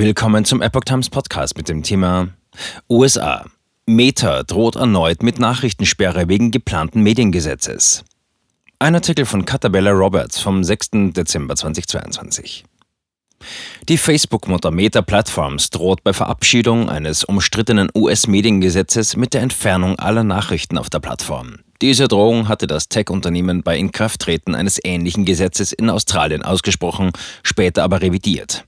Willkommen zum Epoch Times Podcast mit dem Thema USA. Meta droht erneut mit Nachrichtensperre wegen geplanten Mediengesetzes. Ein Artikel von Catabella Roberts vom 6. Dezember 2022. Die Facebook-Mutter Meta Platforms droht bei Verabschiedung eines umstrittenen US-Mediengesetzes mit der Entfernung aller Nachrichten auf der Plattform. Diese Drohung hatte das Tech-Unternehmen bei Inkrafttreten eines ähnlichen Gesetzes in Australien ausgesprochen, später aber revidiert.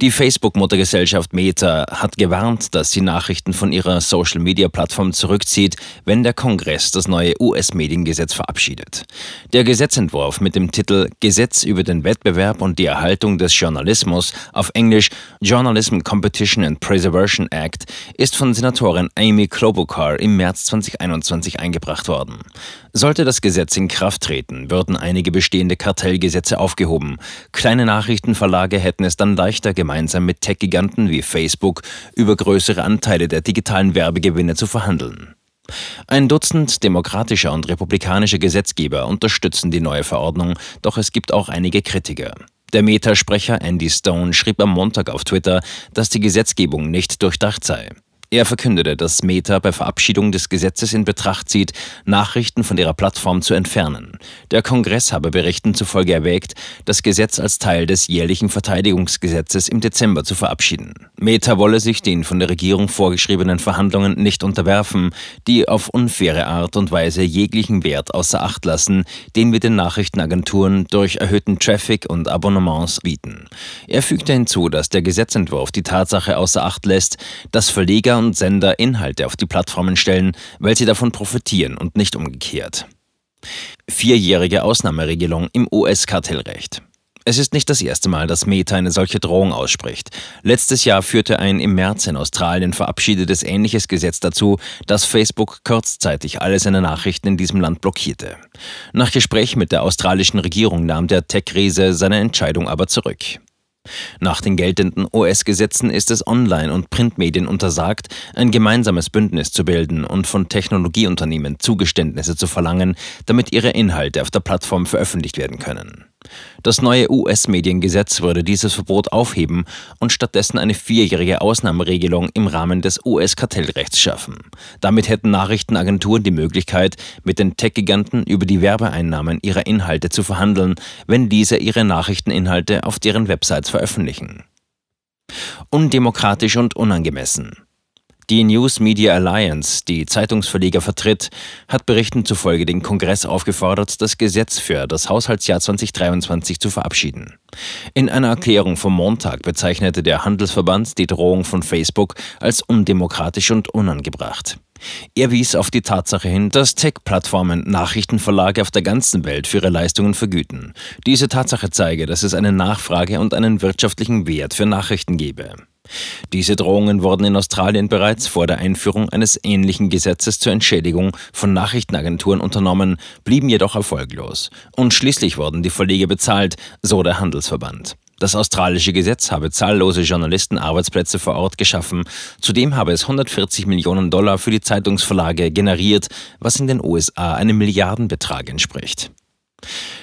Die Facebook-Muttergesellschaft Meta hat gewarnt, dass sie Nachrichten von ihrer Social-Media-Plattform zurückzieht, wenn der Kongress das neue US-Mediengesetz verabschiedet. Der Gesetzentwurf mit dem Titel Gesetz über den Wettbewerb und die Erhaltung des Journalismus auf Englisch Journalism Competition and Preservation Act ist von Senatorin Amy Klobuchar im März 2021 eingebracht worden. Sollte das Gesetz in Kraft treten, würden einige bestehende Kartellgesetze aufgehoben. Kleine Nachrichtenverlage hätten es dann leichter gemacht, gemeinsam mit Tech-Giganten wie Facebook über größere Anteile der digitalen Werbegewinne zu verhandeln. Ein Dutzend demokratischer und republikanischer Gesetzgeber unterstützen die neue Verordnung, doch es gibt auch einige Kritiker. Der Meta-Sprecher Andy Stone schrieb am Montag auf Twitter, dass die Gesetzgebung nicht durchdacht sei. Er verkündete, dass Meta bei Verabschiedung des Gesetzes in Betracht zieht, Nachrichten von ihrer Plattform zu entfernen. Der Kongress habe Berichten zufolge erwägt, das Gesetz als Teil des jährlichen Verteidigungsgesetzes im Dezember zu verabschieden. Meta wolle sich den von der Regierung vorgeschriebenen Verhandlungen nicht unterwerfen, die auf unfaire Art und Weise jeglichen Wert außer Acht lassen, den wir den Nachrichtenagenturen durch erhöhten Traffic und Abonnements bieten. Er fügte hinzu, dass der Gesetzentwurf die Tatsache außer Acht lässt, dass Verleger und Sender Inhalte auf die Plattformen stellen, weil sie davon profitieren und nicht umgekehrt. Vierjährige Ausnahmeregelung im US-Kartellrecht. Es ist nicht das erste Mal, dass Meta eine solche Drohung ausspricht. Letztes Jahr führte ein im März in Australien verabschiedetes ähnliches Gesetz dazu, dass Facebook kurzzeitig alle seine Nachrichten in diesem Land blockierte. Nach Gespräch mit der australischen Regierung nahm der Tech-Riese seine Entscheidung aber zurück. Nach den geltenden US-Gesetzen ist es Online- und Printmedien untersagt, ein gemeinsames Bündnis zu bilden und von Technologieunternehmen Zugeständnisse zu verlangen, damit ihre Inhalte auf der Plattform veröffentlicht werden können. Das neue US-Mediengesetz würde dieses Verbot aufheben und stattdessen eine vierjährige Ausnahmeregelung im Rahmen des US-Kartellrechts schaffen. Damit hätten Nachrichtenagenturen die Möglichkeit, mit den Tech-Giganten über die Werbeeinnahmen ihrer Inhalte zu verhandeln, wenn diese ihre Nachrichteninhalte auf deren Websites veröffentlichen. Undemokratisch und unangemessen. Die News Media Alliance, die Zeitungsverleger vertritt, hat Berichten zufolge den Kongress aufgefordert, das Gesetz für das Haushaltsjahr 2023 zu verabschieden. In einer Erklärung vom Montag bezeichnete der Handelsverband die Drohung von Facebook als undemokratisch und unangebracht. Er wies auf die Tatsache hin, dass Tech-Plattformen Nachrichtenverlage auf der ganzen Welt für ihre Leistungen vergüten. Diese Tatsache zeige, dass es eine Nachfrage und einen wirtschaftlichen Wert für Nachrichten gebe. Diese Drohungen wurden in Australien bereits vor der Einführung eines ähnlichen Gesetzes zur Entschädigung von Nachrichtenagenturen unternommen, blieben jedoch erfolglos. Und schließlich wurden die Verleger bezahlt, so der Handelsverband. Das australische Gesetz habe zahllose Journalisten Arbeitsplätze vor Ort geschaffen. Zudem habe es 140 Millionen Dollar für die Zeitungsverlage generiert, was in den USA einem Milliardenbetrag entspricht.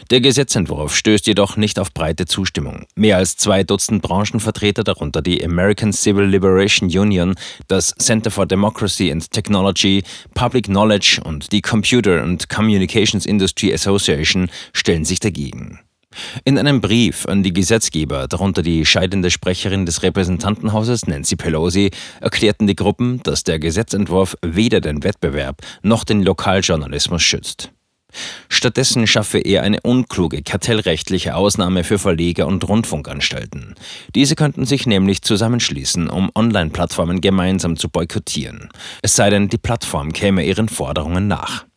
Der Gesetzentwurf stößt jedoch nicht auf breite Zustimmung. Mehr als zwei Dutzend Branchenvertreter, darunter die American Civil Liberation Union, das Center for Democracy and Technology, Public Knowledge und die Computer and Communications Industry Association, stellen sich dagegen. In einem Brief an die Gesetzgeber, darunter die scheidende Sprecherin des Repräsentantenhauses Nancy Pelosi, erklärten die Gruppen, dass der Gesetzentwurf weder den Wettbewerb noch den Lokaljournalismus schützt. Stattdessen schaffe er eine unkluge kartellrechtliche Ausnahme für Verleger und Rundfunkanstalten. Diese könnten sich nämlich zusammenschließen, um Online-Plattformen gemeinsam zu boykottieren. Es sei denn, die Plattform käme ihren Forderungen nach.